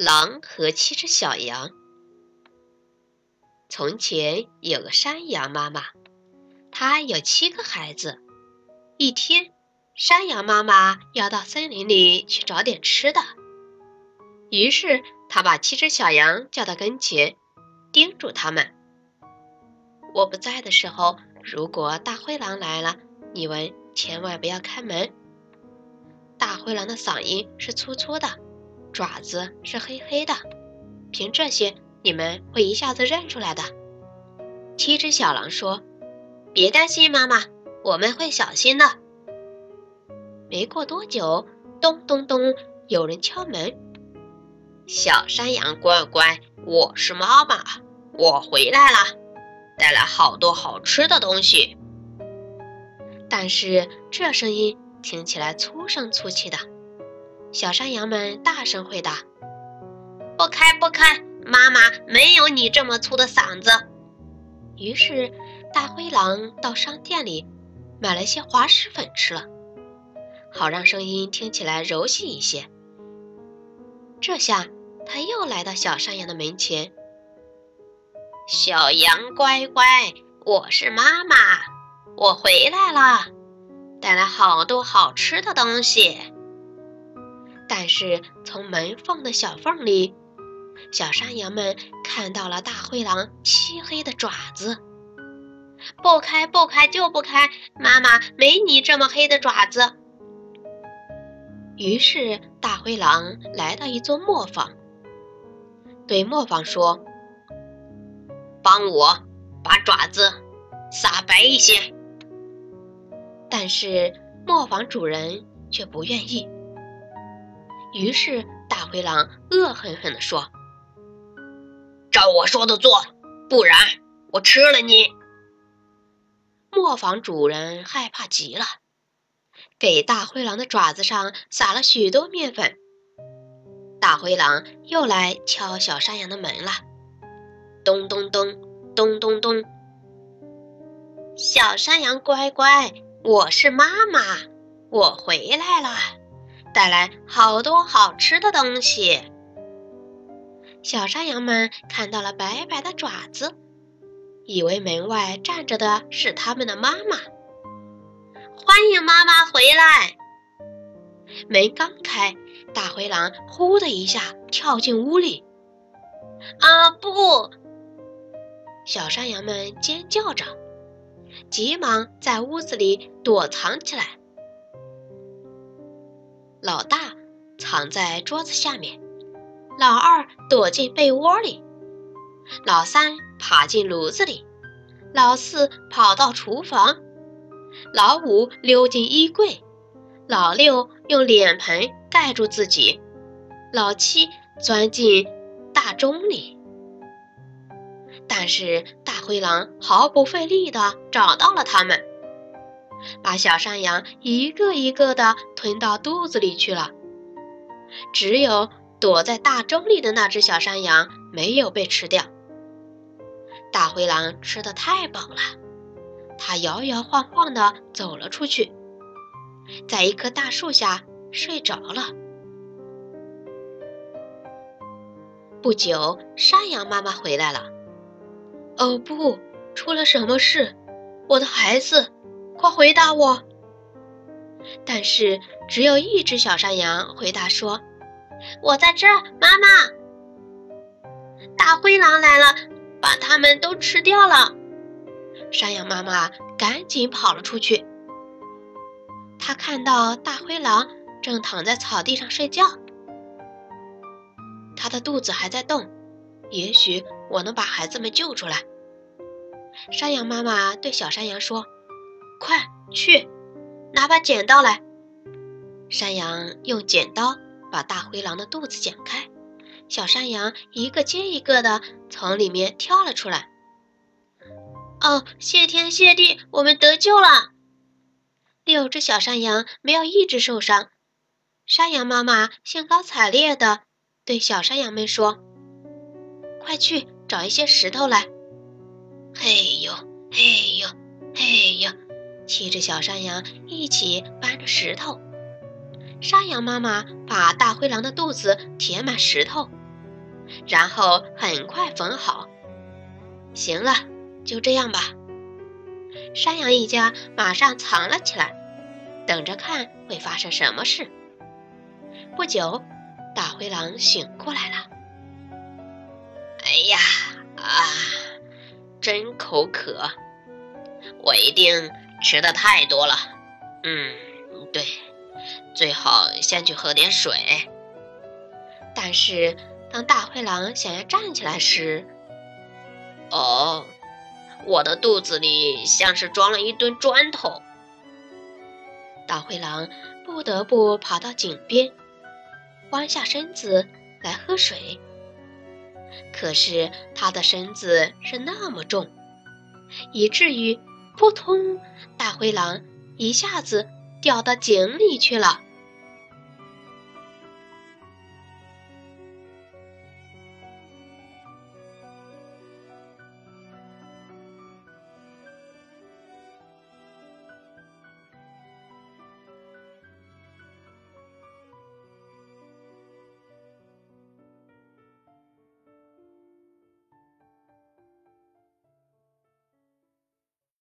狼和七只小羊。从前有个山羊妈妈，她有七个孩子。一天，山羊妈妈要到森林里去找点吃的，于是她把七只小羊叫到跟前，叮嘱他们：“我不在的时候，如果大灰狼来了，你们千万不要开门。大灰狼的嗓音是粗粗的。”爪子是黑黑的，凭这些你们会一下子认出来的。七只小狼说：“别担心，妈妈，我们会小心的。”没过多久，咚咚咚，有人敲门。小山羊乖乖，我是妈妈，我回来了，带来好多好吃的东西。但是这声音听起来粗声粗气的。小山羊们大声回答：“不开，不开！妈妈没有你这么粗的嗓子。”于是，大灰狼到商店里买了些滑石粉吃了，好让声音听起来柔细一些。这下，他又来到小山羊的门前：“小羊乖乖，我是妈妈，我回来了，带来好多好吃的东西。”但是从门缝的小缝里，小山羊们看到了大灰狼漆黑的爪子。不开，不开，就不开！妈妈没你这么黑的爪子。于是大灰狼来到一座磨坊，对磨坊说：“帮我把爪子撒白一些。”但是磨坊主人却不愿意。于是，大灰狼恶狠狠地说：“照我说的做，不然我吃了你。”磨坊主人害怕极了，给大灰狼的爪子上撒了许多面粉。大灰狼又来敲小山羊的门了，咚咚咚，咚咚咚。小山羊乖乖，我是妈妈，我回来了。带来好多好吃的东西。小山羊们看到了白白的爪子，以为门外站着的是他们的妈妈。欢迎妈妈回来！门刚开，大灰狼呼的一下跳进屋里。啊不！小山羊们尖叫着，急忙在屋子里躲藏起来。老大藏在桌子下面，老二躲进被窝里，老三爬进炉子里，老四跑到厨房，老五溜进衣柜，老六用脸盆盖住自己，老七钻进大钟里。但是大灰狼毫不费力地找到了他们。把小山羊一个一个的吞到肚子里去了，只有躲在大钟里的那只小山羊没有被吃掉。大灰狼吃的太饱了，它摇摇晃晃的走了出去，在一棵大树下睡着了。不久，山羊妈妈回来了。哦不，出了什么事？我的孩子！快回答我！但是只有一只小山羊回答说：“我在这儿，妈妈。”大灰狼来了，把它们都吃掉了。山羊妈妈赶紧跑了出去。他看到大灰狼正躺在草地上睡觉，他的肚子还在动。也许我能把孩子们救出来。山羊妈妈对小山羊说。快去，拿把剪刀来。山羊用剪刀把大灰狼的肚子剪开，小山羊一个接一个的从里面跳了出来。哦，谢天谢地，我们得救了！六只小山羊没有一只受伤。山羊妈妈兴高采烈的对小山羊们说：“快去找一些石头来！”嘿呦，嘿呦，嘿呦。七只小山羊一起搬着石头，山羊妈妈把大灰狼的肚子填满石头，然后很快缝好。行了，就这样吧。山羊一家马上藏了起来，等着看会发生什么事。不久，大灰狼醒过来了。哎呀啊，真口渴！我一定吃的太多了。嗯，对，最好先去喝点水。但是，当大灰狼想要站起来时，哦，我的肚子里像是装了一吨砖头。大灰狼不得不跑到井边，弯下身子来喝水。可是他的身子是那么重，以至于扑通，大灰狼一下子掉到井里去了。